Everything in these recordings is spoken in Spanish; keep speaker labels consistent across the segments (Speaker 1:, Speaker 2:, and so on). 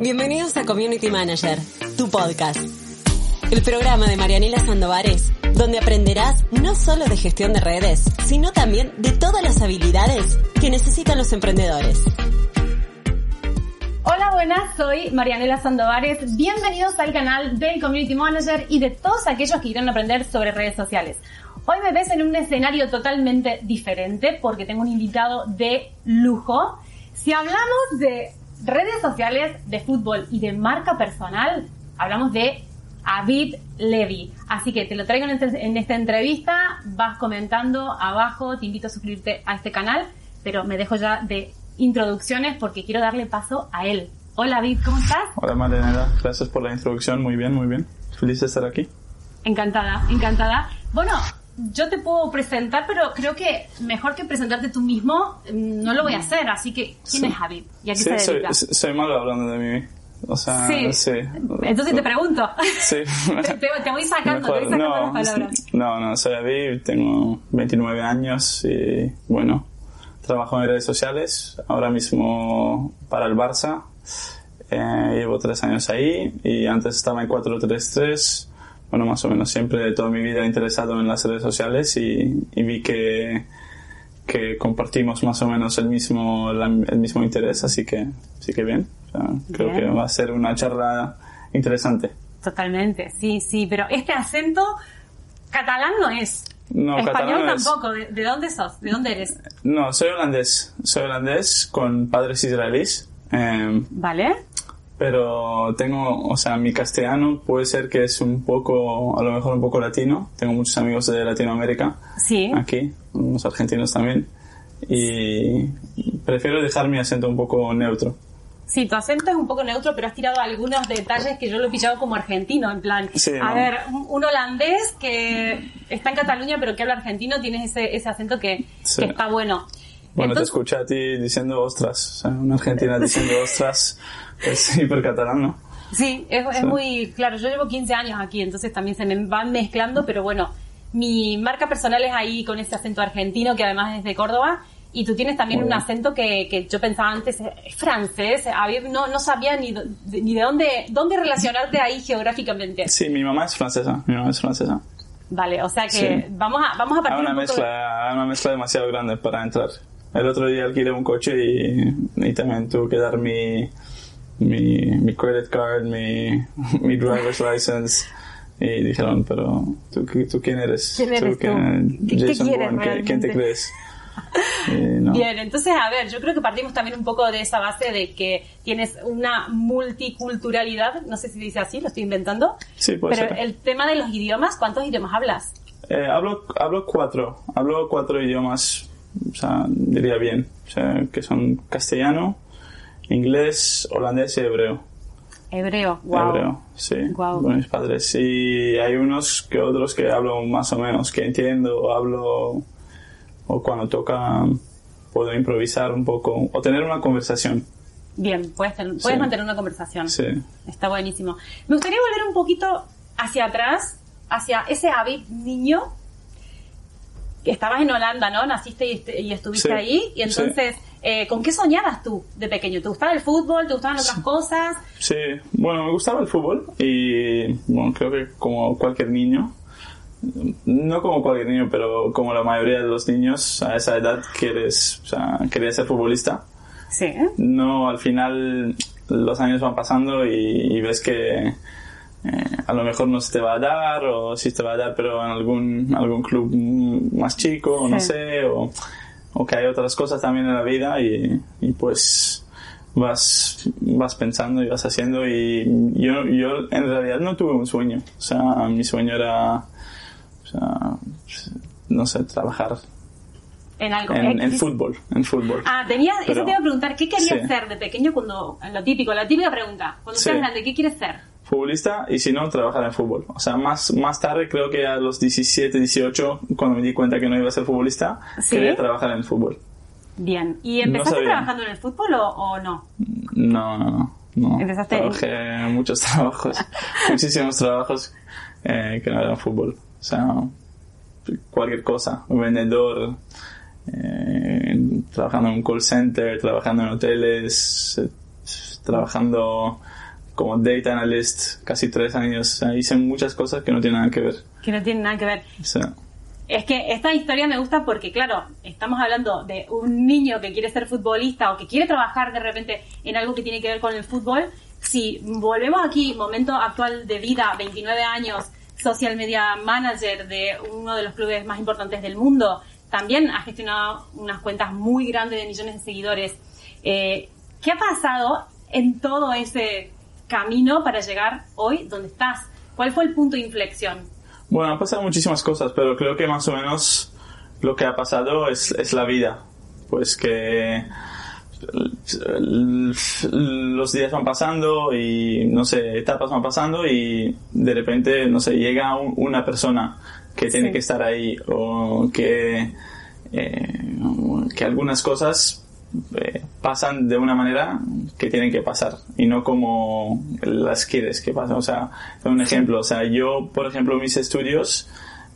Speaker 1: Bienvenidos a Community Manager, tu podcast. El programa de Marianela Sandovares, donde aprenderás no solo de gestión de redes, sino también de todas las habilidades que necesitan los emprendedores.
Speaker 2: Hola, buenas, soy Marianela Sandovares. Bienvenidos al canal del Community Manager y de todos aquellos que quieren aprender sobre redes sociales. Hoy me ves en un escenario totalmente diferente porque tengo un invitado de lujo. Si hablamos de redes sociales, de fútbol y de marca personal, hablamos de Avid Levy. Así que te lo traigo en, este- en esta entrevista, vas comentando abajo, te invito a suscribirte a este canal, pero me dejo ya de introducciones porque quiero darle paso a él. Hola Avid, ¿cómo estás?
Speaker 3: Hola Marianela, gracias por la introducción, muy bien, muy bien. Feliz de estar aquí.
Speaker 2: Encantada, encantada. Bueno, yo te puedo presentar, pero creo que mejor que presentarte tú mismo, mm, no lo voy a hacer. Así que, ¿quién
Speaker 3: Sí.
Speaker 2: es Javid? ¿Y a qué
Speaker 3: Sí,
Speaker 2: se
Speaker 3: soy, malo hablando de mí. O sea,
Speaker 2: Sí.
Speaker 3: sí.
Speaker 2: Entonces te pregunto.
Speaker 3: Sí.
Speaker 2: te, voy sacando, te voy sacando
Speaker 3: no,
Speaker 2: las palabras.
Speaker 3: No, no, soy David, tengo 29 años y bueno, trabajo en redes sociales, ahora mismo para el Barça. Eh, llevo tres años ahí y antes estaba en 433. Bueno, más o menos siempre toda mi vida interesado en las redes sociales y, y vi que, que compartimos más o menos el mismo, la- el mismo interés, así que, así que bien. O sea, creo que va a ser una charla interesante.
Speaker 2: Totalmente, sí, sí. Pero este acento catalán no es.
Speaker 3: No,
Speaker 2: Español
Speaker 3: es.
Speaker 2: tampoco. ¿De, de dónde sos? ¿De dónde eres?
Speaker 3: No, soy holandés. Soy holandés con padres israelíes. eh,
Speaker 2: ¿Vale?
Speaker 3: Pero tengo, o sea, mi castellano puede ser que es un poco, a lo mejor un poco latino. Tengo muchos amigos de Latinoamérica
Speaker 2: Sí.
Speaker 3: aquí, unos argentinos también. Y prefiero dejar mi acento un poco neutro.
Speaker 2: Sí, tu acento es un poco neutro, pero has tirado algunos detalles que yo lo he pillado como argentino, en plan,
Speaker 3: Sí,
Speaker 2: a ver, un, un holandés que está en Cataluña pero que habla argentino, tienes ese, ese acento que,
Speaker 3: Sí.
Speaker 2: que está bueno.
Speaker 3: Bueno, te
Speaker 2: Entonces-
Speaker 3: escuché a ti diciendo ostras, o sea, una argentina diciendo ostras, es hiper catalán, ¿no?
Speaker 2: Sí, es, es muy claro. Yo llevo 15 años aquí, entonces también se me van mezclando, pero bueno, mi marca personal es ahí con ese acento argentino que además es de Córdoba. Y tú tienes también un acento que, que yo pensaba antes, es francés, a ver, no, no sabía ni, ni de dónde, dónde relacionarte ahí geográficamente.
Speaker 3: Sí, mi mamá es francesa, mi mamá es francesa.
Speaker 2: Vale, o sea que
Speaker 3: Sí.
Speaker 2: vamos a, vamos a
Speaker 3: Hay
Speaker 2: partir
Speaker 3: una
Speaker 2: un poco de-
Speaker 3: mezcla, hay una mezcla demasiado grande para entrar. El otro día alquilé un coche y, y también tuve que dar mi, mi, mi credit card, mi, mi driver's license. Y dijeron, pero ¿tú, tú quién eres?
Speaker 2: ¿Quién eres tú?
Speaker 3: quién-
Speaker 2: ¿Qué- qué
Speaker 3: Jason
Speaker 2: quieres
Speaker 3: Bourne, ¿qué- ¿quién te crees? No.
Speaker 2: Bien, entonces, a ver, yo creo que partimos también un poco de esa base de que tienes una multiculturalidad, no sé si dice así, lo estoy inventando,
Speaker 3: Sí, puede
Speaker 2: pero
Speaker 3: ser.
Speaker 2: el tema de los idiomas, ¿cuántos idiomas hablas?
Speaker 3: Eh, hablo, hablo cuatro, hablo cuatro idiomas, o sea, diría bien, o sea, que son castellano, inglés, holandés y hebreo.
Speaker 2: Hebreo, wow.
Speaker 3: Hebreo, sí,
Speaker 2: Guau.
Speaker 3: con mis padres. Y hay unos que otros que hablo más o menos, que entiendo, o hablo, o cuando toca puedo improvisar un poco, o tener una conversación.
Speaker 2: Bien, puedes, ten- puedes
Speaker 3: Sí.
Speaker 2: mantener una conversación.
Speaker 3: Sí.
Speaker 2: Está buenísimo. Me gustaría volver un poquito hacia atrás, hacia ese Avid niño estabas en Holanda, ¿no? Naciste y, est- y estuviste
Speaker 3: Sí,
Speaker 2: ahí. Y entonces, eh, ¿con qué soñabas tú de pequeño? ¿Te gustaba el fútbol? ¿Te gustaban otras cosas?
Speaker 3: Sí, bueno, me gustaba el fútbol y bueno, creo que como cualquier niño, no como cualquier niño, pero como la mayoría de los niños a esa edad quieres, o sea, quería ser futbolista.
Speaker 2: Sí.
Speaker 3: No, al final los años van pasando y, y ves que eh, a lo mejor no se te va a dar o sí te va a dar, pero en algún, algún club más chico, o no
Speaker 2: Sí.
Speaker 3: sé, o, o que hay otras cosas también en la vida y, y pues vas, vas pensando y vas haciendo y yo, yo en realidad no tuve un sueño, o sea, mi sueño era, o sea, no sé, trabajar
Speaker 2: En algo.
Speaker 3: En, en fútbol, en fútbol.
Speaker 2: Ah, tenía, eso te iba a preguntar, ¿qué querías
Speaker 3: Sí.
Speaker 2: ser de pequeño cuando, lo típico, la típica pregunta, cuando
Speaker 3: Sí.
Speaker 2: seas grande, ¿qué quieres ser?
Speaker 3: Futbolista y si no, trabajar en fútbol. O sea, más, más tarde, creo que a los 17, 18, cuando me di cuenta que no iba a ser futbolista,
Speaker 2: ¿Sí?
Speaker 3: quería trabajar en el fútbol.
Speaker 2: Bien. ¿Y empezaste trabajando en el fútbol o, o no?
Speaker 3: No, no, no. no.
Speaker 2: Empezaste
Speaker 3: Trabajé en muchos trabajos, muchísimos trabajos eh, que no eran fútbol. O sea, cualquier cosa. Un vendedor, eh, trabajando en un call center, trabajando en hoteles, eh, trabajando como data analyst casi tres años. O sea, hice muchas cosas que no tienen nada que ver.
Speaker 2: Que no tiene nada que ver.
Speaker 3: O sea,
Speaker 2: Es que esta historia me gusta porque, claro, estamos hablando de un niño que quiere ser futbolista o que quiere trabajar de repente en algo que tiene que ver con el fútbol. Si volvemos aquí, momento actual de vida, 29 años, social media manager de uno de los clubes más importantes del mundo, también ha gestionado unas cuentas muy grandes de millones de seguidores. Eh, ¿Qué ha pasado en todo ese camino para llegar hoy donde estás? ¿Cuál fue el punto de inflexión?
Speaker 3: Bueno, han pasado muchísimas cosas, pero creo que más o menos lo que ha pasado es, es la vida. Pues que los días van pasando y, no sé, etapas van pasando y de repente, no sé, llega un- una persona que tiene
Speaker 2: Sí.
Speaker 3: que estar ahí o que, eh, que algunas cosas eh, pasan de una manera que tienen que pasar y no como las quieres que pasen. O sea, un ejemplo, o sea, yo, por ejemplo, mis estudios,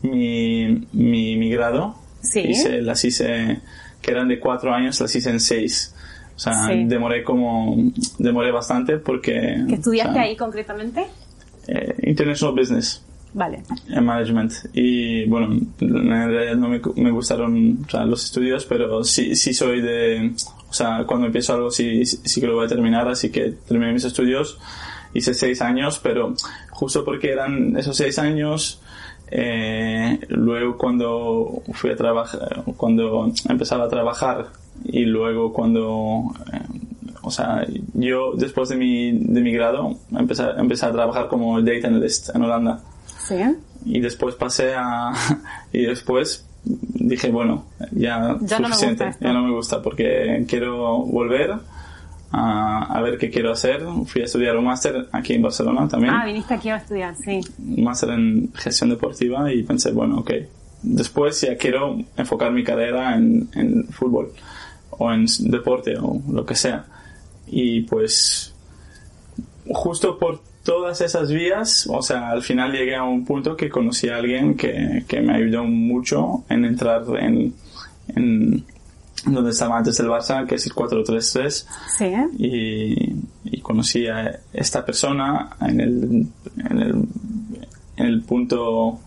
Speaker 3: mi, mi, mi grado,
Speaker 2: Sí.
Speaker 3: hice, las hice, que eran de cuatro años, las hice en seis. O sea,
Speaker 2: Sí.
Speaker 3: demoré como, demoré bastante porque...
Speaker 2: ¿Qué estudiaste
Speaker 3: o sea,
Speaker 2: ahí concretamente?
Speaker 3: eh, International Business
Speaker 2: Vale.
Speaker 3: en management y bueno en realidad no me, me gustaron o sea, los estudios pero sí sí soy de o sea cuando empiezo algo sí sí que lo voy a terminar así que terminé mis estudios hice seis años pero justo porque eran esos seis años eh, luego cuando fui a trabajar cuando empezaba a trabajar y luego cuando eh, o sea, yo después de mi, de mi grado empecé, empecé a trabajar como data analyst en Holanda
Speaker 2: Sí.
Speaker 3: y después pasé a y después dije bueno ya,
Speaker 2: Ya no
Speaker 3: suficiente
Speaker 2: esto.
Speaker 3: ya no me gusta porque quiero volver a, a ver qué quiero hacer fui a estudiar un máster aquí en Barcelona también
Speaker 2: Ah, viniste aquí a estudiar, sí.
Speaker 3: un máster en gestión deportiva y pensé bueno ok después ya quiero enfocar mi carrera en, en fútbol o en deporte o lo que sea y pues justo por todas esas vías, o sea, al final llegué a un punto que conocí a alguien que, que me ayudó mucho en entrar en, en donde estaba antes del Barça, que es el 433,
Speaker 2: Sí.
Speaker 3: y, y conocí a esta persona en el, en el, en el punto, o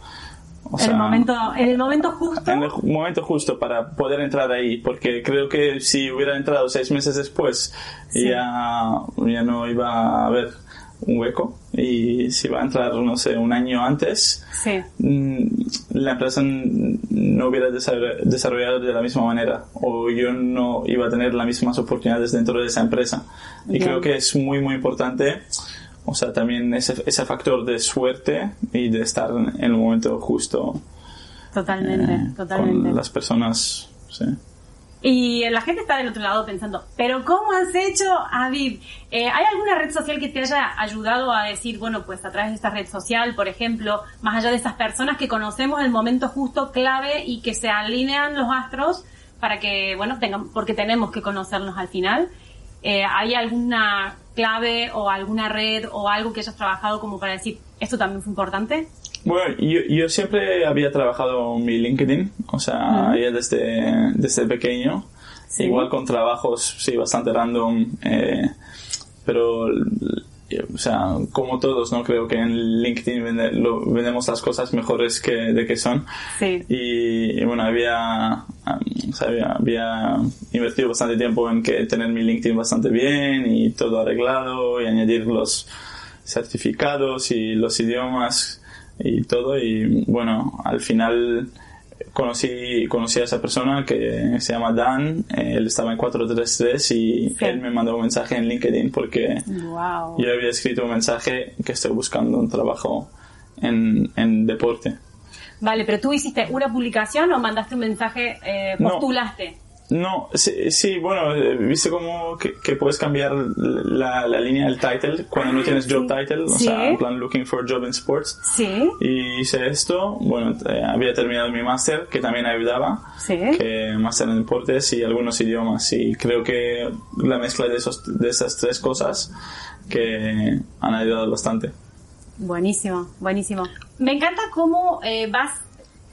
Speaker 2: En
Speaker 3: sea,
Speaker 2: el momento, en el momento justo.
Speaker 3: en el momento justo para poder entrar ahí, porque creo que si hubiera entrado seis meses después
Speaker 2: Sí.
Speaker 3: ya, ya no iba a haber un hueco y si iba a entrar, no sé, un año antes,
Speaker 2: Sí.
Speaker 3: mm, la empresa no hubiera desarroll- desarrollado de la misma manera o yo no iba a tener las mismas oportunidades dentro de esa empresa. Y
Speaker 2: Bien.
Speaker 3: creo que es muy, muy importante, o sea, también ese, ese factor de suerte y de estar en el momento justo
Speaker 2: Totalmente,
Speaker 3: eh,
Speaker 2: totalmente.
Speaker 3: con las personas. Sí.
Speaker 2: Y la gente está del otro lado pensando, pero ¿cómo has hecho, Aviv? Eh, ¿Hay alguna red social que te haya ayudado a decir, bueno, pues a través de esta red social, por ejemplo, más allá de esas personas que conocemos el momento justo, clave y que se alinean los astros para que, bueno, tengan, porque tenemos que conocernos al final? Eh, ¿Hay alguna clave o alguna red o algo que hayas trabajado como para decir, esto también fue importante?
Speaker 3: Bueno, yo, yo siempre había trabajado mi LinkedIn, o sea, ya desde, desde pequeño,
Speaker 2: Sí.
Speaker 3: igual con trabajos, sí, bastante random, eh, pero, o sea, como todos, ¿no? Creo que en LinkedIn vende- lo- vendemos las cosas mejores que de que son.
Speaker 2: Sí.
Speaker 3: Y, y bueno, había, um, o sea, había, había invertido bastante tiempo en que tener mi LinkedIn bastante bien y todo arreglado y añadir los certificados y los idiomas y todo. Y bueno, al final conocí, conocí a esa persona que se llama Dan, eh, él estaba en 433 y
Speaker 2: Sí.
Speaker 3: él me mandó un mensaje en LinkedIn porque
Speaker 2: Wow.
Speaker 3: yo había escrito un mensaje que estoy buscando un trabajo en, en deporte.
Speaker 2: Vale, pero tú hiciste una publicación o mandaste un mensaje, eh, postulaste.
Speaker 3: No, sí, sí, bueno, eh, viste como que, que puedes cambiar la, la línea del title cuando no tienes job title, o
Speaker 2: Sí.
Speaker 3: sea, en plan looking for job in sports.
Speaker 2: Sí,
Speaker 3: Y hice esto, bueno, eh, había terminado mi máster, que también ayudaba,
Speaker 2: sí.
Speaker 3: que máster en deportes y algunos idiomas. Y creo que la mezcla de, esos, de esas tres cosas que han ayudado bastante.
Speaker 2: Buenísimo, buenísimo. Me encanta cómo eh, vas,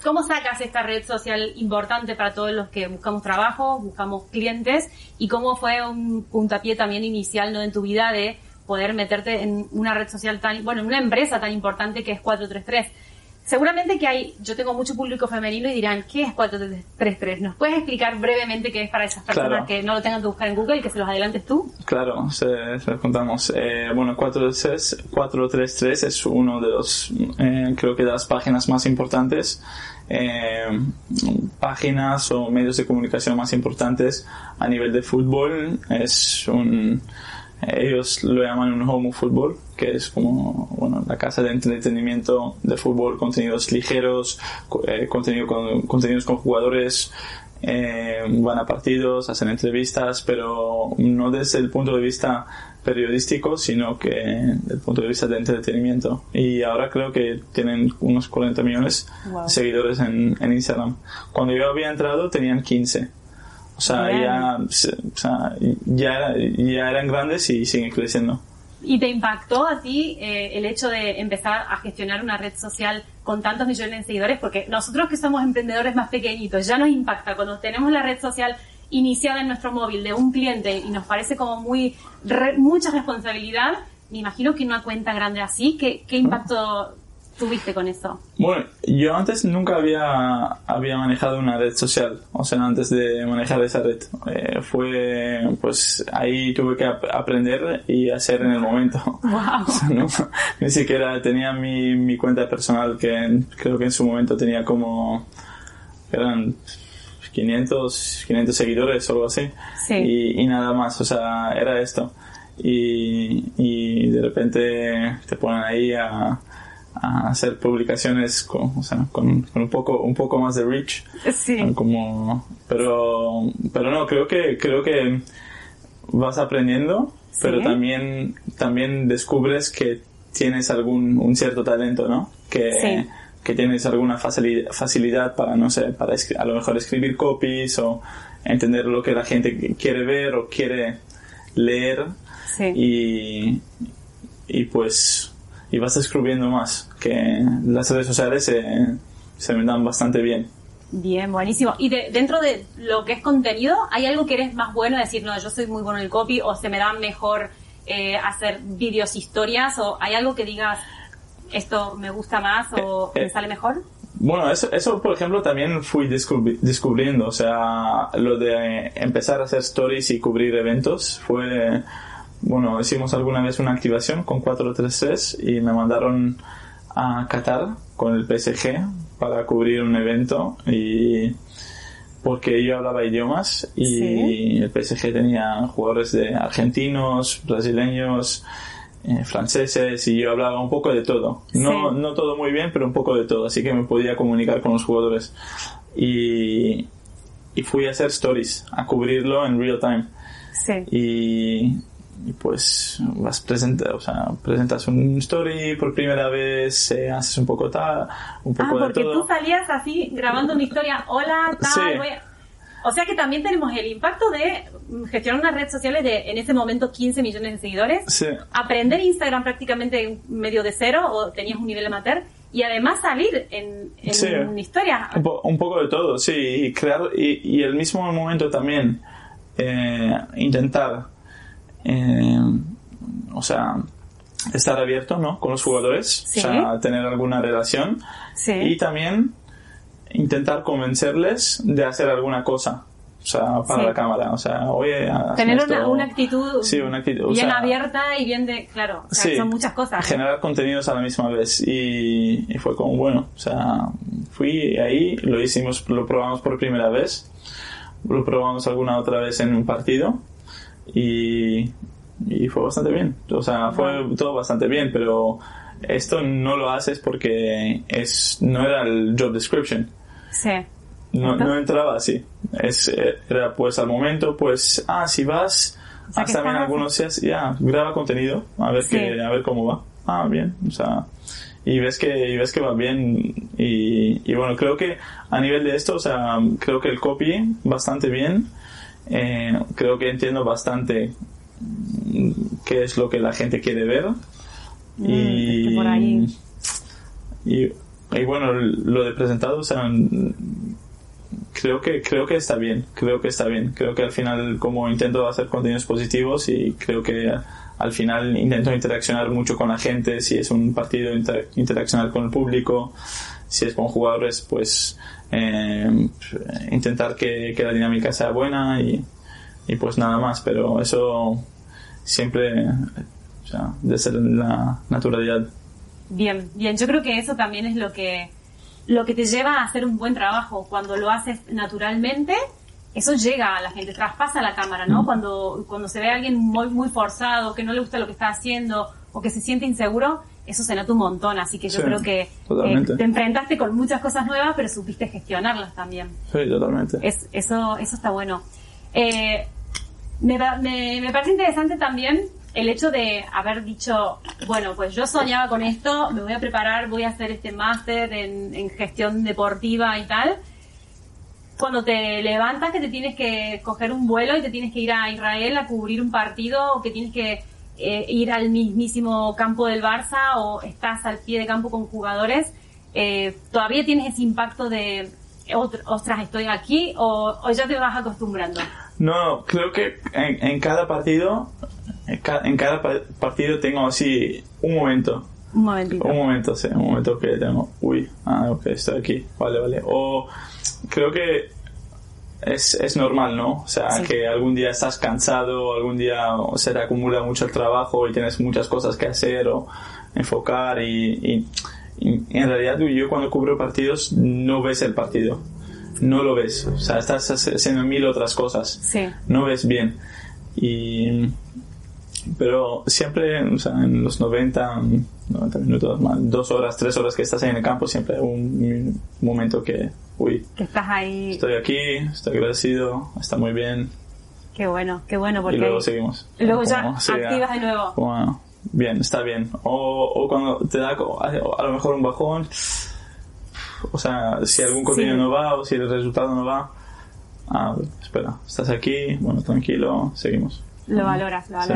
Speaker 2: cómo sacas esta red social importante para todos los que buscamos trabajo, buscamos clientes y cómo fue un puntapié también inicial ¿no? en tu vida de poder meterte en una red social tan, bueno, en una empresa tan importante que es 433. Seguramente que hay, yo tengo mucho público femenino y dirán, ¿qué es 433? ¿Nos puedes explicar brevemente qué es para esas personas
Speaker 3: Claro.
Speaker 2: que no lo tengan que buscar en Google y que se los adelantes tú?
Speaker 3: Claro, se, se contamos. Eh, bueno, 433, 433 es uno de los, eh, creo que de las páginas más importantes, eh, páginas o medios de comunicación más importantes a nivel de fútbol. Es un, ellos lo llaman un home football, que es como, bueno, la casa de entretenimiento de fútbol, contenidos ligeros, eh, contenido con, contenidos con jugadores, eh, van a partidos, hacen entrevistas, pero no desde el punto de vista periodístico, sino que desde el punto de vista de entretenimiento. Y ahora creo que tienen unos 40 millones
Speaker 2: Wow.
Speaker 3: de seguidores en, en Instagram. Cuando yo había entrado tenían 15. O sea, ya, se- o sea, ya, ya eran grandes y siguen creciendo.
Speaker 2: ¿Y te impactó a ti eh, el hecho de empezar a gestionar una red social con tantos millones de seguidores? Porque nosotros que somos emprendedores más pequeñitos ya nos impacta cuando tenemos la red social iniciada en nuestro móvil de un cliente y nos parece como muy re- mucha responsabilidad. Me imagino que una cuenta grande así, ¿qué, qué impacto tuviste con eso?
Speaker 3: Bueno, yo antes nunca había, había manejado una red social, o sea, antes de manejar esa red. Eh, fue, pues ahí tuve que ap- aprender y hacer en el momento.
Speaker 2: Wow.
Speaker 3: O sea, no, ni siquiera tenía mi, mi cuenta personal, que en- creo que en su momento tenía como, eran 500, 500 seguidores o algo así.
Speaker 2: Sí.
Speaker 3: Y, y nada más, o sea, era esto. Y, y de repente te ponen ahí a, a hacer publicaciones con, o sea, con, con un poco un poco más de reach
Speaker 2: Sí.
Speaker 3: como pero pero no creo que creo que vas aprendiendo pero también también descubres que tienes algún un cierto talento no que
Speaker 2: Sí.
Speaker 3: Que tienes alguna facilidad, para no sé para a lo mejor escribir copies o entender lo que la gente quiere ver o quiere leer
Speaker 2: Sí.
Speaker 3: y, y pues y vas descubriendo más que las redes sociales se, se me dan bastante bien
Speaker 2: Bien, buenísimo. Y de- dentro de lo que es contenido, ¿hay algo que eres más bueno? Decir, no, yo soy muy bueno en el copy, o se me da mejor eh, hacer vídeos, historias, o hay algo que digas, esto me gusta más o
Speaker 3: Eh, eh.
Speaker 2: me sale mejor?
Speaker 3: bueno eso, eso por ejemplo también fui descubri- descubriendo o sea lo de empezar a hacer stories y cubrir eventos fue bueno hicimos alguna vez una activación con 433 y me mandaron a Qatar con el PSG para cubrir un evento y porque yo hablaba idiomas y
Speaker 2: Sí.
Speaker 3: el PSG tenía jugadores de argentinos, brasileños, eh, franceses y yo hablaba un poco de todo. No,
Speaker 2: Sí.
Speaker 3: no todo muy bien, pero un poco de todo, así que me podía comunicar con los jugadores. Y, y fui a hacer stories, a cubrirlo en real time.
Speaker 2: Sí.
Speaker 3: Y, y pues vas presenta, o sea, presentas un story por primera vez, eh, haces un poco tal, un
Speaker 2: Ah,
Speaker 3: poco de
Speaker 2: porque
Speaker 3: todo.
Speaker 2: tú salías así grabando una historia, hola, tal,
Speaker 3: Sí.
Speaker 2: voy a-". O sea que también tenemos el impacto de gestionar unas redes sociales de, en ese momento, 15 millones de seguidores.
Speaker 3: Sí.
Speaker 2: aprender Instagram prácticamente medio de cero o tenías un nivel amateur y además salir en, en
Speaker 3: Sí.
Speaker 2: una historia.
Speaker 3: Un, po- un poco de todo, sí, y crear, y, y el mismo momento también eh, intentar, eh, o sea, estar abierto, ¿no? Con los jugadores,
Speaker 2: Sí.
Speaker 3: o sea, tener alguna relación
Speaker 2: Sí.
Speaker 3: y también intentar convencerles de hacer alguna cosa, o sea, para
Speaker 2: Sí.
Speaker 3: la cámara, o sea, oye, haz
Speaker 2: Tener
Speaker 3: esto.
Speaker 2: una, una actitud
Speaker 3: Sí, una actitud, o
Speaker 2: bien
Speaker 3: sea,
Speaker 2: abierta y bien de... Claro, o sea,
Speaker 3: Sí,
Speaker 2: son muchas cosas. ¿no?
Speaker 3: Generar contenidos a la misma vez y, y fue como bueno, o sea, fui ahí, lo hicimos, lo probamos por primera vez, lo probamos alguna otra vez en un partido y, y fue bastante bien, o sea, fue todo bastante bien, pero esto no lo haces porque es no era el job description.
Speaker 2: Sí.
Speaker 3: No, no entraba así. Es, eh, era pues al momento, pues, ah, si vas,
Speaker 2: O sea,
Speaker 3: también
Speaker 2: estás-
Speaker 3: algunos días, ya, graba contenido, a ver
Speaker 2: Sí.
Speaker 3: que, a ver cómo va. Ah, bien, o sea, y ves que, y ves que va bien, y, y bueno, creo que a nivel de esto, o sea, creo que el copy, bastante bien, eh, creo que entiendo bastante mm, qué es lo que la gente quiere ver,
Speaker 2: Mm,
Speaker 3: y,
Speaker 2: que por ahí.
Speaker 3: y, y bueno, lo de presentado, o sea, creo que creo que está bien, creo que está bien. Creo que al final como intento hacer contenidos positivos y creo que al final intento interaccionar mucho con la gente, si es un partido inter- interaccionar con el público, si es con jugadores, pues eh, intentar que, que la dinámica sea buena y, y pues nada más, pero eso siempre o sea, desde la naturalidad.
Speaker 2: Bien, bien. Yo creo que eso también es lo que, lo que te lleva a hacer un buen trabajo. Cuando lo haces naturalmente, eso llega a la gente, traspasa la cámara, ¿no? Cuando, cuando se ve a alguien muy, muy forzado, que no le gusta lo que está haciendo o que se siente inseguro, eso se nota un montón. Así que yo
Speaker 3: Sí,
Speaker 2: creo que eh, te enfrentaste con muchas cosas nuevas, pero supiste gestionarlas también.
Speaker 3: Sí, totalmente.
Speaker 2: Es, eso, eso está bueno. Eh, me, me parece interesante también el hecho de haber dicho, bueno, pues yo soñaba con esto, me voy a preparar, voy a hacer este máster en, en gestión deportiva y tal. Cuando te levantas que te tienes que coger un vuelo y te tienes que ir a Israel a cubrir un partido o que tienes que eh, ir al mismísimo campo del Barça o estás al pie de campo con jugadores, eh, todavía tienes ese impacto de, "Otr- ostras, estoy aquí o, ya te vas acostumbrando.
Speaker 3: No, creo que en cada partido, en ca- en cada pa- partido tengo así un momento.
Speaker 2: Un momentito.
Speaker 3: Un momento, sí, un momento que tengo, uy, ah, ok, estoy aquí, vale, vale. O creo que es, es normal, ¿no? O sea,
Speaker 2: Sí.
Speaker 3: que algún día estás cansado, algún día se te acumula mucho el trabajo y tienes muchas cosas que hacer o enfocar y, y- y en realidad yo cuando cubro partidos no ves el partido. No lo ves, o sea, estás haciendo mil otras cosas
Speaker 2: Sí.
Speaker 3: no ves bien. Y, pero siempre, o sea, en los 90, 90 minutos, más, dos horas, tres horas que estás ahí en el campo, siempre hay un momento que, uy,
Speaker 2: Que estás ahí.
Speaker 3: estoy aquí, estoy agradecido, está muy bien,
Speaker 2: Qué bueno, qué bueno, porque
Speaker 3: y luego seguimos.
Speaker 2: luego ya
Speaker 3: Como
Speaker 2: activas de nuevo.
Speaker 3: como, bien, está bien. O, o cuando te da a, lo mejor un bajón, o sea, si algún contenido
Speaker 2: Sí.
Speaker 3: no va o si el resultado no va, ah, espera, estás aquí, bueno, tranquilo, seguimos.
Speaker 2: Lo valoras, lo
Speaker 3: Sí.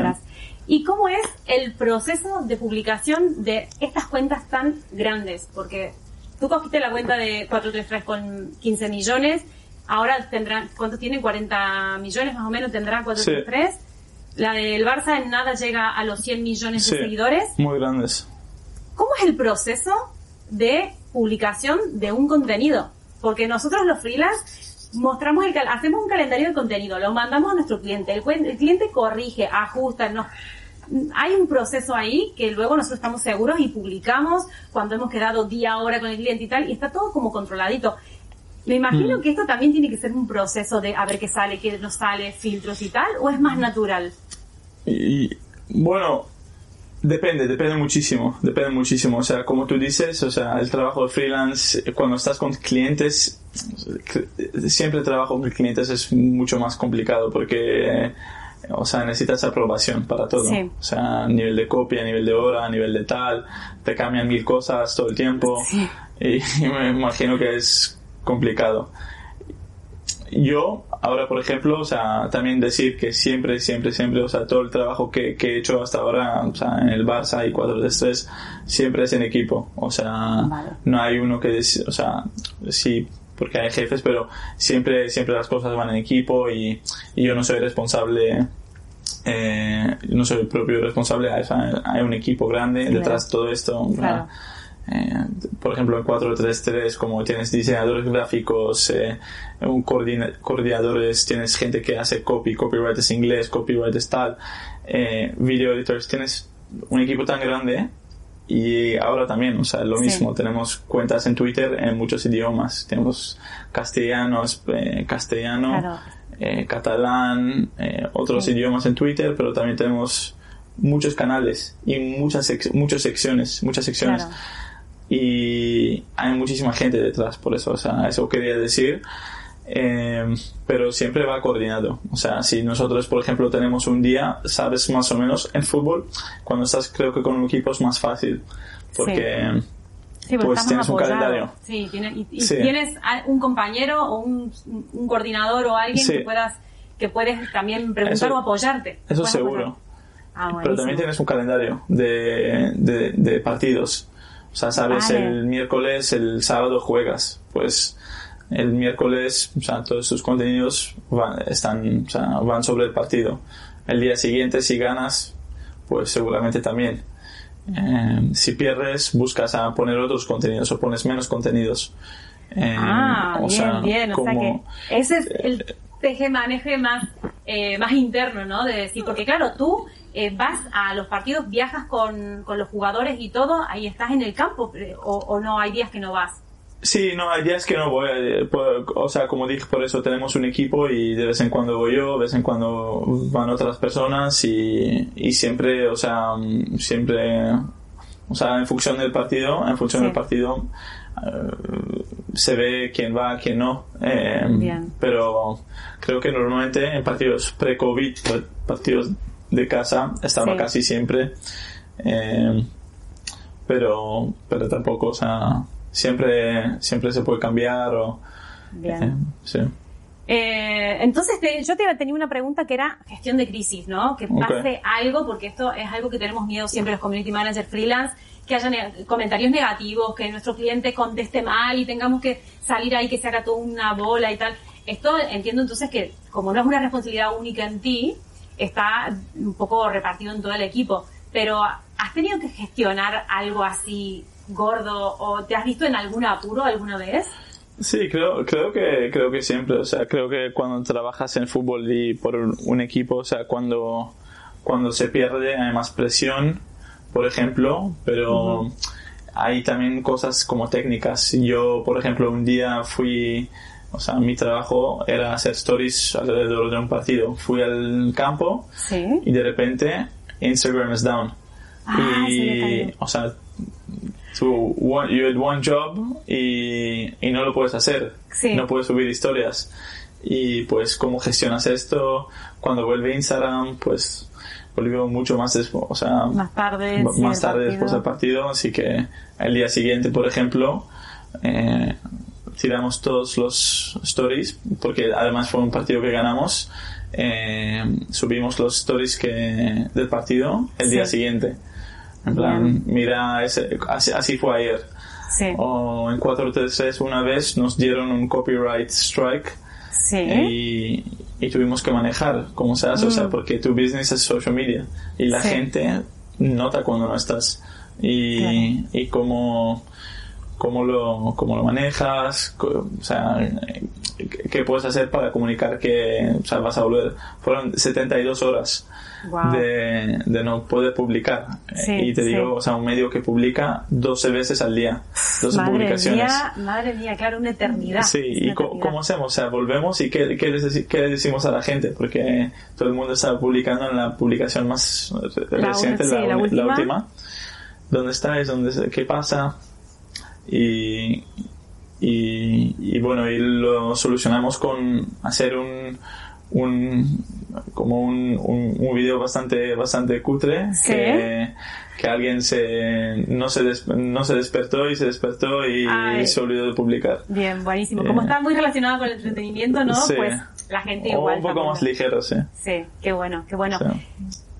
Speaker 2: ¿Y cómo es el proceso de publicación de estas cuentas tan grandes? Porque tú cogiste la cuenta de 433 con 15 millones, ahora tendrán, ¿cuánto tiene? 40 millones más o menos tendrá 433. La del Barça en nada llega a los 100 millones de
Speaker 3: Sí.
Speaker 2: seguidores.
Speaker 3: Muy grandes.
Speaker 2: ¿Cómo es el proceso de publicación de un contenido? Porque nosotros los freelance mostramos el cal- hacemos un calendario de contenido, lo mandamos a nuestro cliente, el, el cliente corrige, ajusta, no. Hay un proceso ahí que luego nosotros estamos seguros y publicamos cuando hemos quedado día hora con el cliente y tal, y está todo como controladito. Me imagino que esto también tiene que ser un proceso de a ver qué sale, qué no sale, filtros y tal, o es más natural.
Speaker 3: Y bueno, depende, depende muchísimo, depende muchísimo. O sea, como tú dices, o sea, el trabajo de freelance, eh, cuando estás con clientes, siempre el trabajo con clientes es mucho más complicado porque, o sea, necesitas aprobación para todo.
Speaker 2: Sí.
Speaker 3: O sea, a nivel de copia, a nivel de hora, a nivel de tal, te cambian mil cosas todo el tiempo.
Speaker 2: Sí.
Speaker 3: Y, me imagino que es complicado yo ahora por ejemplo o sea también decir que siempre siempre siempre o sea todo el trabajo que, que he hecho hasta ahora o sea en el Barça y 4 de 3 siempre es en equipo o sea
Speaker 2: Vale.
Speaker 3: no hay uno que o sea sí porque hay jefes pero siempre siempre las cosas van en equipo y, y yo no soy responsable eh, no soy el propio responsable hay, hay un equipo grande
Speaker 2: Claro.
Speaker 3: detrás de todo esto
Speaker 2: Claro.
Speaker 3: eh, por ejemplo, en 433, como tienes diseñadores gráficos, eh, un coordina- coordinadores, tienes gente que hace copy, copyright es inglés, copyright es tal, eh, video editors, tienes un equipo tan grande y ahora también, o sea, lo
Speaker 2: Sí.
Speaker 3: mismo, tenemos cuentas en Twitter en muchos idiomas, tenemos castellano, esp- eh, castellano,
Speaker 2: Claro.
Speaker 3: eh, catalán, eh, otros
Speaker 2: Sí.
Speaker 3: idiomas en Twitter, pero también tenemos muchos canales y muchas muchas secciones, muchas secciones. Y hay muchísima gente detrás, por eso, o sea, eso quería decir. Eh, pero siempre va coordinado. O sea, si nosotros, por ejemplo, tenemos un día, sabes más o menos en fútbol, cuando estás, creo que con un equipo es más fácil, porque pues tienes un calendario.
Speaker 2: Sí, y, tienes un compañero o un, coordinador o alguien que puedas que puedes también preguntar o apoyarte.
Speaker 3: Eso seguro. Ah, pero también tienes un calendario de, de, partidos. O sea, sabes, el miércoles, el sábado juegas. Pues el miércoles, o sea, todos tus contenidos van, están, o sea, van sobre el partido. El día siguiente, si ganas, pues seguramente también. Eh, si pierdes, buscas a poner otros contenidos o pones menos contenidos.
Speaker 2: Eh, ah, bien, bien. o sea que ese es el eh, teje-maneje más, más interno, ¿no? De decir, porque claro, tú vas a los partidos, viajas con, con, los jugadores y todo, ahí estás en el campo, o, o no, hay días que no vas.
Speaker 3: Sí, no, hay días que no voy. Eh, o sea, como dije, por eso tenemos un equipo y de vez en cuando voy yo, de vez en cuando van otras personas y, y siempre, o sea, siempre, o sea, en función del partido, en función del partido, eh, se ve quién va, quién no. Eh, pero creo que normalmente en partidos pre-COVID, partidos de casa, estaba casi siempre. pero, pero tampoco, o sea, siempre, siempre se puede cambiar o...
Speaker 2: Bien. Eh, sí. Eh, entonces, yo te tenía una pregunta que era gestión de crisis, ¿no? Que pase algo, porque esto es algo que tenemos miedo siempre los community managers freelance, que haya comentarios negativos, que nuestro cliente conteste mal y tengamos que salir ahí que se haga toda una bola y tal. Esto entiendo entonces que, como no es una responsabilidad única en ti, está un poco repartido en todo el equipo. Pero, ¿has tenido que gestionar algo así gordo o te has visto en algún apuro alguna vez?
Speaker 3: Sí, creo, creo que, creo que siempre, o sea, creo que cuando trabajas en fútbol y por un equipo, o sea, cuando, cuando se pierde hay más presión, por ejemplo, pero hay también cosas como técnicas. Yo, por ejemplo, un día fui, o sea, mi trabajo era hacer stories alrededor de un partido. Fui al campo y de repente Instagram es down. Ah, y, o sea, tú one, you had one job y, y no lo puedes hacer. No puedes subir historias. Y pues cómo gestionas esto cuando vuelve Instagram, pues volvió mucho más después, o sea,
Speaker 2: más tarde,
Speaker 3: más tarde después del partido, así que el día siguiente, por ejemplo, eh, tiramos todos los stories, porque además fue un partido que ganamos, eh, subimos los stories que del partido el día siguiente. En plan, mira, ese, así, fue ayer. Sí. O en 436 una vez nos dieron un copyright strike. Sí. Y, y tuvimos que manejar cómo se hace, o sea, mm. porque tu business es social media y la gente nota cuando no estás. Y, y cómo, cómo lo, cómo lo manejas, o sea, qué puedes hacer para comunicar que o sea, vas a volver. Fueron 72 horas de, de, no poder publicar. y te digo, o sea, un medio que publica 12 veces al día, 12
Speaker 2: madre
Speaker 3: publicaciones.
Speaker 2: Mía, madre mía, claro, una eternidad.
Speaker 3: Sí, ¿y cómo hacemos? O sea, volvemos y ¿qué, qué, le decimos a la gente? Porque todo el mundo está publicando en la publicación más reciente, la, la, última. la, última. ¿Dónde estáis? ¿Dónde, ¿Qué pasa? Y, y, y, bueno, y lo solucionamos con hacer un, un como un, un, un video bastante bastante cutre que, que alguien se no se no se despertó y se despertó y se olvidó de publicar.
Speaker 2: Bien buenísimo. Como eh, está muy relacionado con el entretenimiento no pues la gente igual
Speaker 3: un poco más ligero sí.
Speaker 2: Sí qué bueno qué bueno.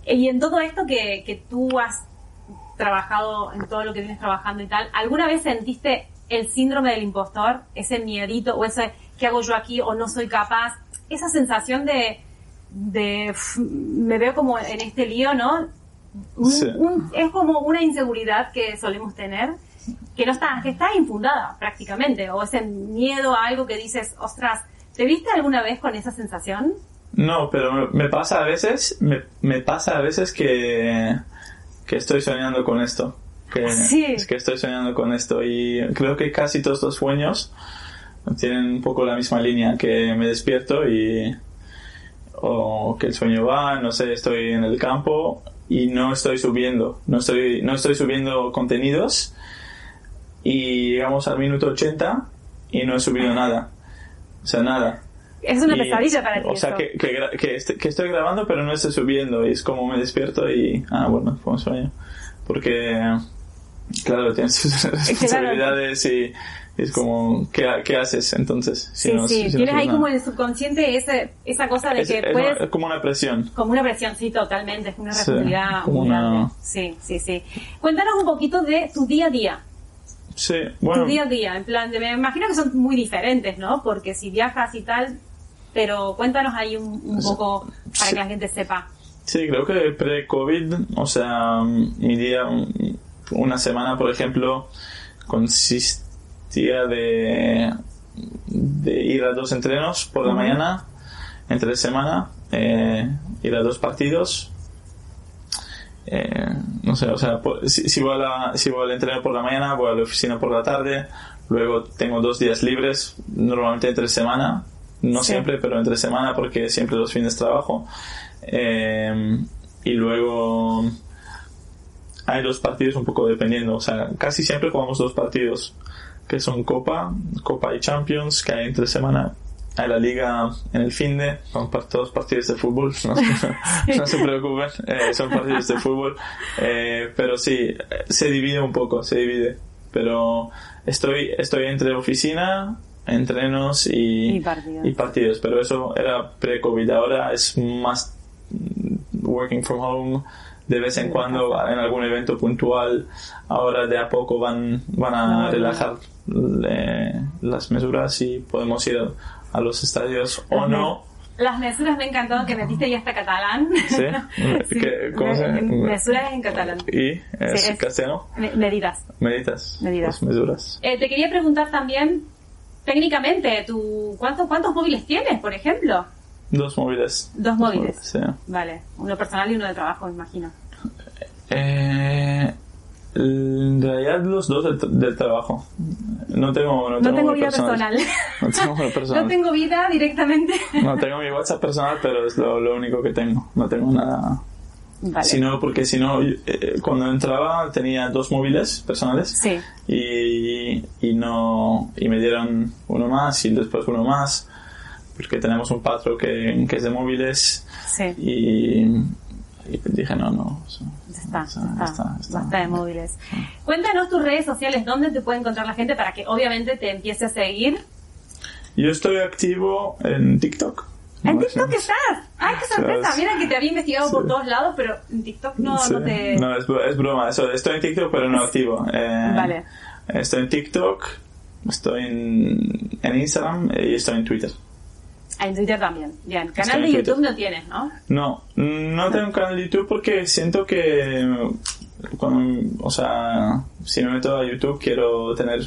Speaker 2: Y en todo esto que, que tú has trabajado en todo lo que vienes trabajando y tal alguna vez sentiste el síndrome del impostor ese miedito o ese qué hago yo aquí o no soy capaz esa sensación de, de me veo como en este lío, ¿no? es como una inseguridad que solemos tener que no está, que está infundada prácticamente, o ese miedo a algo que dices, ostras, ¿te viste alguna vez con esa sensación?
Speaker 3: No, pero me pasa a veces, me, me pasa a veces que, que estoy soñando con esto. Que, sí. Es que estoy soñando con esto y creo que casi todos los sueños tienen un poco la misma línea que me despierto y o que el sueño va, no sé, estoy en el campo y no estoy subiendo, no estoy, no estoy subiendo contenidos y llegamos al minuto 80 y no he subido nada. O sea, nada.
Speaker 2: Es una
Speaker 3: Y-
Speaker 2: pesadilla para ti.
Speaker 3: O sea, que, que, que, est- que estoy grabando pero no estoy subiendo y es como me despierto y... Ah, bueno, fue un sueño. Porque, claro, tienes sus responsabilidades y es como, ¿qué, qué haces entonces? Si
Speaker 2: Sí,
Speaker 3: no-
Speaker 2: sí.
Speaker 3: si no
Speaker 2: Tienes ahí como en el subconsciente ese, esa cosa de
Speaker 3: Es,
Speaker 2: que
Speaker 3: es-
Speaker 2: puedes...
Speaker 3: es como una presión.
Speaker 2: Como una presión, sí, totalmente. Es una
Speaker 3: Sí,
Speaker 2: responsabilidad
Speaker 3: como
Speaker 2: muy
Speaker 3: una-.
Speaker 2: Sí, sí, sí. Cuéntanos un poquito de tu día a día.
Speaker 3: Sí, bueno.
Speaker 2: Tu día a día, en plan, de- me imagino que son muy diferentes, ¿no? Porque si viajas y tal, pero cuéntanos ahí un, un poco para
Speaker 3: Sí.
Speaker 2: que la gente sepa.
Speaker 3: Sí, creo que pre-COVID, o sea, mi día, una semana, por ejemplo, consistía de, de ir a dos entrenos por la mañana, entre semana, eh, ir a dos partidos. Eh, no sé, o sea, por- si, si voy a la- si voy al entreno por la mañana, voy a la oficina por la tarde, luego tengo dos días libres, normalmente entre semana, no
Speaker 2: Sí.
Speaker 3: siempre, pero entre semana porque siempre los fines trabajo. Eh, y luego hay dos partidos un poco dependiendo, o sea, casi siempre jugamos dos partidos, que son Copa, Copa y Champions, que hay entre semana. Hay la liga en el fin de, son todos partidos de fútbol, no, no se preocupen, eh, son partidos de fútbol, Eh, pero sí, se divide un poco, se divide, pero estoy, estoy entre oficina, entrenos y,
Speaker 2: Y partidos.
Speaker 3: y partidos, pero eso era pre-COVID, ahora es más working from home de vez en cuando en algún evento puntual ahora de a poco van van a relajar eh, las mesuras y podemos ir a, a los estadios o no
Speaker 2: Las mesuras me ha encantado que metiste ya hasta catalán.
Speaker 3: ¿Sí?
Speaker 2: Sí,
Speaker 3: ¿Qué- cómo se-
Speaker 2: me- Mesuras en catalán.
Speaker 3: y es,
Speaker 2: Sí, es-
Speaker 3: castellano
Speaker 2: Me- Medidas.
Speaker 3: medidas
Speaker 2: Medidas.
Speaker 3: las mesuras
Speaker 2: Eh, te quería preguntar también, técnicamente, tú, ¿cuántos, ¿cuántos móviles tienes, por ejemplo?
Speaker 3: Dos móviles
Speaker 2: Dos móviles.
Speaker 3: sí.
Speaker 2: Vale, uno personal y uno de trabajo, me imagino.
Speaker 3: Eh, en realidad los dos del, del trabajo no tengo no
Speaker 2: No tengo
Speaker 3: móvil
Speaker 2: vida personal.
Speaker 3: no tengo personal
Speaker 2: No tengo vida directamente.
Speaker 3: No, tengo mi WhatsApp personal, pero es lo, lo único que tengo. No tengo nada.
Speaker 2: Vale.
Speaker 3: Si no, porque si no, eh, cuando entraba tenía dos móviles personales.
Speaker 2: Sí.
Speaker 3: Y, y no, y me dieron uno más y después uno más. Porque tenemos un patro que, que es de móviles.
Speaker 2: Sí.
Speaker 3: Y, y dije, no, no. o sea,
Speaker 2: está,
Speaker 3: o sea,
Speaker 2: ya está,
Speaker 3: está, está.
Speaker 2: basta de móviles. Cuéntanos tus redes sociales, dónde te puede encontrar la gente para que obviamente te empiece a seguir.
Speaker 3: Yo estoy activo en TikTok.
Speaker 2: En TikTok estás. ¡Ay, qué sorpresa! Mira que te había investigado por todos lados, pero en TikTok no, no te...
Speaker 3: No, es, es broma. Eso, estoy en TikTok, pero no activo. Eh,
Speaker 2: Vale.
Speaker 3: Estoy en TikTok, estoy en, en Instagram y estoy en Twitter.
Speaker 2: Ah, en Twitter también. Bien. Canal de
Speaker 3: Twitter.
Speaker 2: YouTube no tienes, ¿no?
Speaker 3: No, no tengo un canal de YouTube porque siento que, o sea, si me meto a YouTube quiero tener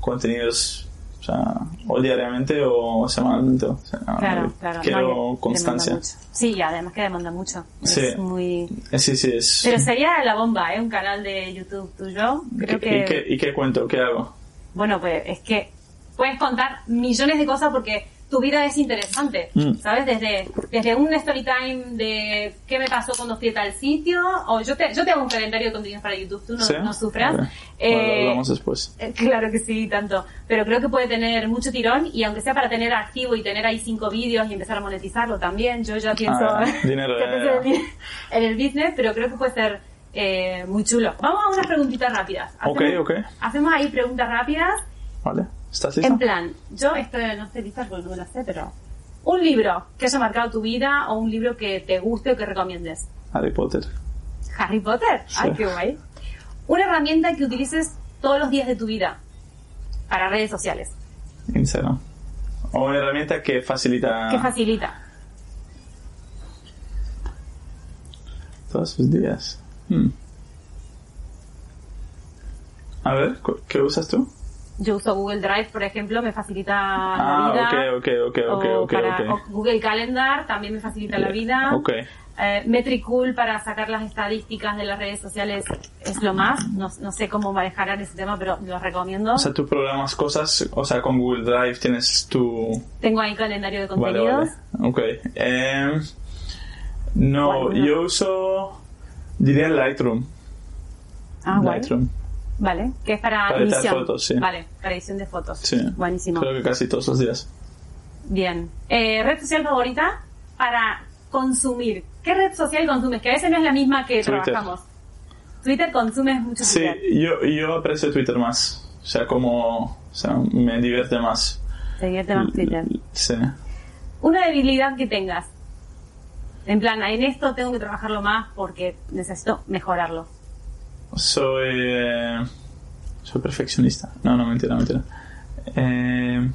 Speaker 3: contenidos, o sea, o diariamente o semanalmente. O sea,
Speaker 2: Claro, claro.
Speaker 3: Quiero
Speaker 2: No, y
Speaker 3: constancia.
Speaker 2: Sí, además que demanda mucho.
Speaker 3: Sí.
Speaker 2: Es muy...
Speaker 3: Eh, Sí, sí, es.
Speaker 2: Pero sería la bomba, ¿eh? Un canal de YouTube tuyo. Creo
Speaker 3: ¿Y,
Speaker 2: que...
Speaker 3: qué, ¿Y qué cuento? ¿Qué hago?
Speaker 2: Bueno, pues es que puedes contar millones de cosas porque tu vida es interesante,
Speaker 3: Mm.
Speaker 2: ¿sabes? Desde, desde un story time de qué me pasó cuando fui a tal sitio, o yo te, yo te hago un calendario de contenidos para YouTube, tú no,
Speaker 3: ¿Sí?
Speaker 2: no sufras.
Speaker 3: Vale.
Speaker 2: Eh,
Speaker 3: lo hablamos después.
Speaker 2: eh, Claro que sí, tanto. Pero creo que puede tener mucho tirón y aunque sea para tener activo y tener ahí cinco vídeos y empezar a monetizarlo también, yo ya pienso
Speaker 3: Ah, dinero, ya,
Speaker 2: pienso
Speaker 3: ya.
Speaker 2: en el business, pero creo que puede ser eh, muy chulo. Vamos a unas preguntitas rápidas.
Speaker 3: Ok, ok.
Speaker 2: Hacemos ahí preguntas rápidas.
Speaker 3: ¿Vale?
Speaker 2: En plan, yo esto no estoy lista porque no lo sé, pero un libro que haya marcado tu vida o un libro que te guste o que recomiendes.
Speaker 3: Harry Potter.
Speaker 2: Harry Potter. Ay,
Speaker 3: Sí.
Speaker 2: qué guay. Una herramienta que utilices todos los días de tu vida para redes sociales.
Speaker 3: Instagram. O una herramienta que facilita
Speaker 2: Que facilita.
Speaker 3: todos sus días. Hmm. A ver, ¿qué usas tú?
Speaker 2: Yo uso Google Drive, por ejemplo, me facilita
Speaker 3: Ah,
Speaker 2: la vida.
Speaker 3: ok, ok, ok, ok,
Speaker 2: o para- o Google Calendar también me facilita la vida.
Speaker 3: Ok.
Speaker 2: Eh, Metricool para sacar las estadísticas de las redes sociales es lo más. No, no sé cómo manejarán ese tema, pero lo recomiendo.
Speaker 3: O sea, tú programas cosas, o sea, con Google Drive tienes tu...
Speaker 2: Tengo ahí calendario de
Speaker 3: Vale,
Speaker 2: contenidos.
Speaker 3: vale. Ok. Em, no, yo uso Diría Lightroom.
Speaker 2: Ah, guay. Vale, que es para,
Speaker 3: Para
Speaker 2: edición.
Speaker 3: fotos, sí.
Speaker 2: Vale, para edición de fotos.
Speaker 3: Sí.
Speaker 2: Buenísimo.
Speaker 3: Creo que casi todos los días.
Speaker 2: Bien. Eh, ¿Red social favorita para consumir? ¿Qué red social consumes? Que a veces no es la misma que
Speaker 3: Twitter.
Speaker 2: trabajamos. Twitter consumes mucho
Speaker 3: Sí,
Speaker 2: Twitter.
Speaker 3: yo, yo aprecio Twitter más. O sea, como... O sea, me divierte más.
Speaker 2: Te divierte más Twitter.
Speaker 3: Sí.
Speaker 2: Una debilidad que tengas. En plan, en esto tengo que trabajarlo más porque necesito mejorarlo.
Speaker 3: Soy... eh, soy perfeccionista. No, no, mentira, mentira. Eh,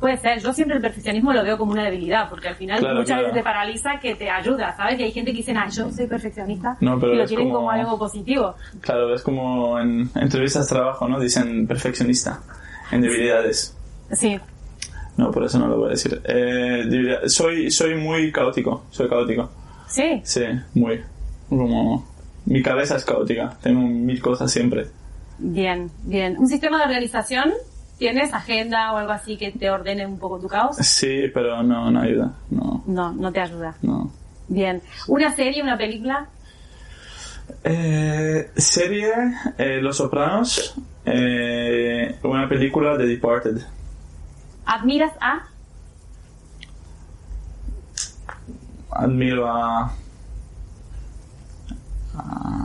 Speaker 2: Puede ser, yo siempre el perfeccionismo lo veo como una debilidad, porque al final
Speaker 3: Claro,
Speaker 2: muchas
Speaker 3: claro.
Speaker 2: veces te paraliza que te ayuda, ¿sabes? Y hay gente que dice, ah, yo soy perfeccionista,
Speaker 3: No, pero
Speaker 2: y lo
Speaker 3: es
Speaker 2: tienen como...
Speaker 3: como-
Speaker 2: algo positivo.
Speaker 3: claro, es como en entrevistas de trabajo, ¿no? Dicen perfeccionista en debilidades.
Speaker 2: Sí,
Speaker 3: No, por eso no lo voy a decir. Eh, soy, soy muy caótico. Soy caótico.
Speaker 2: sí,
Speaker 3: Sí, muy. Como... Mi cabeza es caótica. Tengo mil cosas siempre.
Speaker 2: bien, bien. ¿Un sistema de organización? ¿Tienes agenda o algo así que te ordene un poco tu caos?
Speaker 3: Sí, pero no, no ayuda. No,
Speaker 2: No, no te ayuda.
Speaker 3: no.
Speaker 2: Bien. ¿Una serie, una película?
Speaker 3: Eh, serie eh, Los Sopranos. eh, una película de Departed.
Speaker 2: ¿Admiras a?
Speaker 3: Admiro a...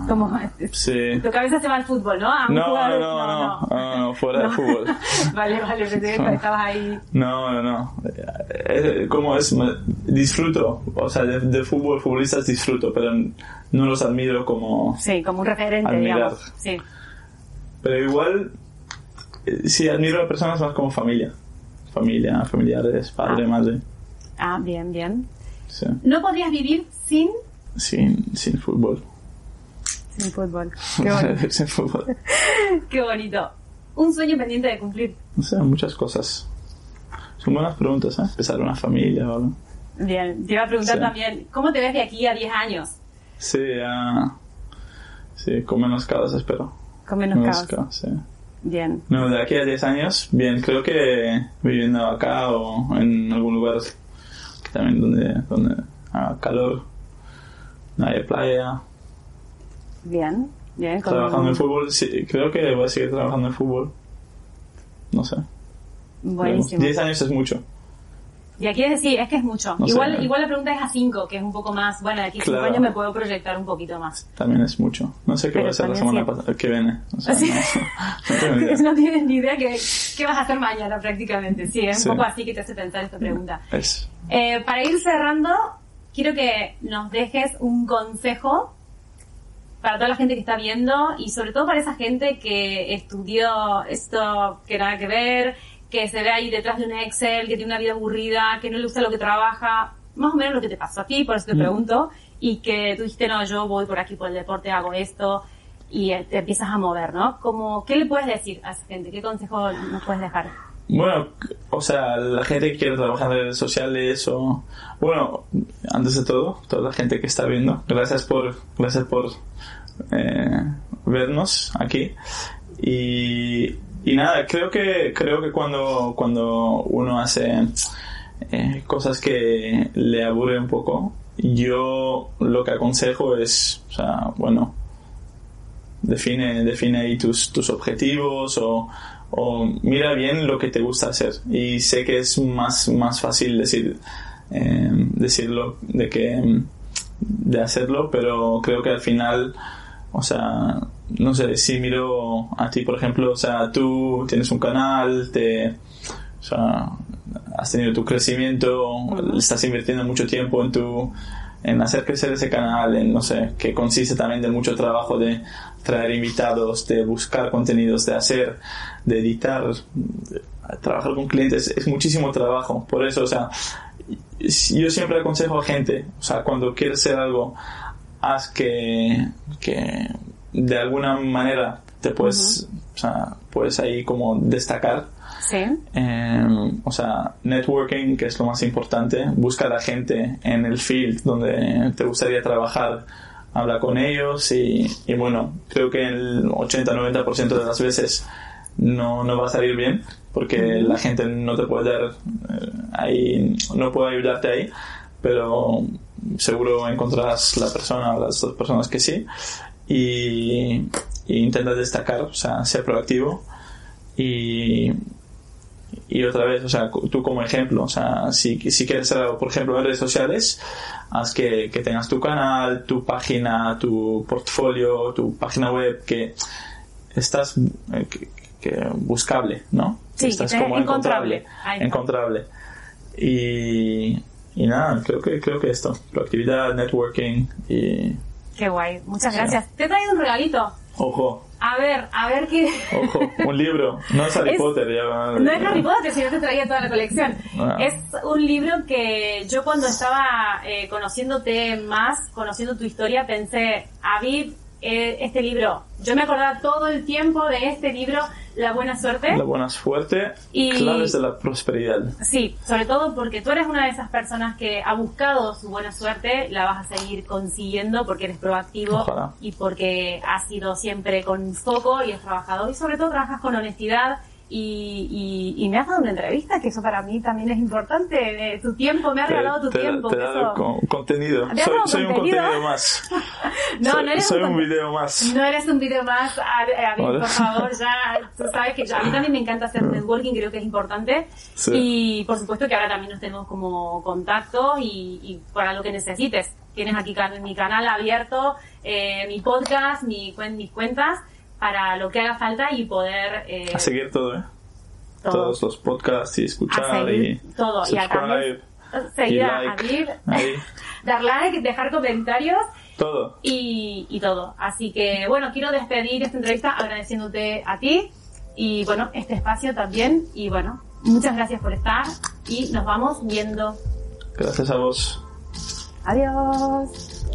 Speaker 2: Como,
Speaker 3: Sí.
Speaker 2: tu cabeza se va al fútbol, ¿no? A un
Speaker 3: No,
Speaker 2: jugador-
Speaker 3: no, no, no, no, no, fuera de fútbol.
Speaker 2: vale, vale, pensé que estabas ahí.
Speaker 3: No, no, no. Eh, Como es, me- disfruto. O sea, de, de fútbol, futbolistas disfruto, pero no los admiro como...
Speaker 2: Sí, como un referente,
Speaker 3: Admirar.
Speaker 2: digamos. Sí.
Speaker 3: Pero igual, eh, sí, admiro a personas más como familia. Familia, familiares, padre,
Speaker 2: Ah.
Speaker 3: madre.
Speaker 2: Ah, bien, bien.
Speaker 3: Sí.
Speaker 2: ¿No podrías vivir sin,
Speaker 3: Sin, sin fútbol.
Speaker 2: Sin fútbol? Qué bonito.
Speaker 3: sin fútbol.
Speaker 2: Qué bonito. Un sueño pendiente de cumplir.
Speaker 3: No sé, muchas cosas. Son buenas preguntas, ¿eh? Empezar una familia o algo.
Speaker 2: Bien, te iba a preguntar
Speaker 3: Sí.
Speaker 2: también, ¿cómo te ves de aquí a 10 años?
Speaker 3: Sí, ah, sí, con menos caos espero.
Speaker 2: Con menos
Speaker 3: Menos
Speaker 2: caos.
Speaker 3: caos, sí.
Speaker 2: Bien.
Speaker 3: No, de aquí a 10 años, bien, creo que viviendo acá o en algún lugar que también donde, donde haga calor, no haya playa,
Speaker 2: Bien. Bien. con-
Speaker 3: trabajando en fútbol, sí, creo que voy a seguir trabajando en fútbol. No sé.
Speaker 2: Buenísimo.
Speaker 3: 10 años es mucho.
Speaker 2: Y aquí es decir, es que es mucho.
Speaker 3: No sé.
Speaker 2: igual, igual la pregunta es a 5, que es un poco más, bueno, de aquí a 5
Speaker 3: Claro.
Speaker 2: años me puedo proyectar un poquito más.
Speaker 3: También es mucho. No sé qué
Speaker 2: Pero
Speaker 3: voy a hacer la semana pasada, que viene. O sea,
Speaker 2: Sí.
Speaker 3: no, no tengo
Speaker 2: no tienes ni idea que, qué vas a hacer mañana prácticamente. Sí, es
Speaker 3: Sí.
Speaker 2: un poco así que te hace pensar esta pregunta.
Speaker 3: Es,
Speaker 2: Eh, para ir cerrando, quiero que nos dejes un consejo para toda la gente que está viendo y sobre todo para esa gente que estudió esto que nada que ver, que se ve ahí detrás de un Excel, que tiene una vida aburrida, que no le gusta lo que trabaja, más o menos lo que te pasó a ti, por eso te
Speaker 3: Mm.
Speaker 2: pregunto, y que tú dijiste, no, yo voy por aquí por el deporte, hago esto, y te empiezas a mover, ¿no? Como, ¿Qué le puedes decir a esa gente? ¿Qué consejo nos puedes dejar?
Speaker 3: Bueno, o sea, la gente que quiere trabajar en redes sociales o... Bueno, antes de todo, toda la gente que está viendo, gracias por, gracias por eh, vernos aquí. Y, y nada, creo que, creo que cuando, cuando uno hace eh, cosas que le aburre un poco, yo lo que aconsejo es, o sea, bueno, define, define ahí tus, tus objetivos o, o mira bien lo que te gusta hacer. Y sé que es más, más fácil decir, eh, decirlo de que de hacerlo, pero creo que al final, o sea, no sé, si miro a ti, por ejemplo, o sea, tú tienes un canal, te, o sea, has tenido tu crecimiento, estás invirtiendo mucho tiempo en tu, en hacer crecer ese canal, en no sé, que consiste también de mucho trabajo de traer invitados, de buscar contenidos, de hacer, de editar, de trabajar con clientes, es muchísimo trabajo. Por eso, o sea, yo siempre aconsejo a gente, o sea, cuando quieres hacer algo, haz que, que de alguna manera te puedes, o sea, puedes ahí como destacar.
Speaker 2: Sí.
Speaker 3: Eh, o sea, networking, que es lo más importante, busca a la gente en el field donde te gustaría trabajar, habla con ellos y, y bueno, creo que el 80-90% de las veces no, no va a salir bien porque la gente no te puede dar eh, ahí, no puede ayudarte ahí, pero seguro encontrarás la persona o las dos personas que sí y, y intenta destacar, o sea, ser proactivo y, y otra vez, o sea, tú como ejemplo, o sea, si, si quieres por ejemplo, en redes sociales, haz que, que tengas tu canal, tu página, tu portfolio, tu página web, que estás eh, que, que buscable, ¿no?
Speaker 2: Sí,
Speaker 3: estás
Speaker 2: que te- encontrable.
Speaker 3: Encontrable. Y, y nada, creo que, creo que esto, proactividad, networking y,
Speaker 2: Qué guay. Muchas gracias. Te he traído un regalito.
Speaker 3: Ojo,
Speaker 2: A ver, a ver qué...
Speaker 3: ojo, un libro, no es Harry
Speaker 2: Es-
Speaker 3: Potter, ya
Speaker 2: No es Harry Potter, sino te traía toda la colección.
Speaker 3: Ah.
Speaker 2: Es un libro que yo cuando estaba eh, conociéndote más, conociendo tu historia, pensé, Aviv, eh, este libro, yo me acordaba todo el tiempo de este libro, La Buena Suerte.
Speaker 3: La buena suerte,
Speaker 2: Y-
Speaker 3: claves de la prosperidad.
Speaker 2: Sí, sobre todo porque tú eres una de esas personas que ha buscado su buena suerte, la vas a seguir consiguiendo porque eres proactivo
Speaker 3: Ojalá.
Speaker 2: y porque has sido siempre con foco y has trabajado y sobre todo trabajas con honestidad y, y, y me has dado una entrevista, que eso para mí también es importante, eh, tu tiempo, me has regalado tu
Speaker 3: te,
Speaker 2: tiempo.
Speaker 3: te
Speaker 2: que
Speaker 3: he dado
Speaker 2: eso-
Speaker 3: con- contenido.
Speaker 2: ¿Te has
Speaker 3: Soy, un
Speaker 2: contenido?
Speaker 3: más.
Speaker 2: No,
Speaker 3: soy,
Speaker 2: no eres
Speaker 3: soy
Speaker 2: un
Speaker 3: video más.
Speaker 2: No eres un video más, a, a mí, por favor, ya, tú sabes que ya- a mí también me encanta hacer networking, creo que es importante.
Speaker 3: Sí.
Speaker 2: Y por supuesto que ahora también nos tenemos como contacto y, y para lo que necesites. Tienes aquí can- mi canal abierto, eh, mi podcast, mi, mis cuentas, para lo que haga falta y poder... eh,
Speaker 3: A seguir todo, ¿eh?
Speaker 2: todo.
Speaker 3: Todos los podcasts y escuchar y
Speaker 2: todo. Y a seguir
Speaker 3: y
Speaker 2: a
Speaker 3: Ahí.
Speaker 2: dar like, dejar comentarios
Speaker 3: todo.
Speaker 2: y, y todo. Así que bueno, quiero despedir esta entrevista agradeciéndote a ti y bueno, este espacio también. Y bueno, muchas gracias por estar y nos vamos viendo.
Speaker 3: Gracias a vos.
Speaker 2: Adiós.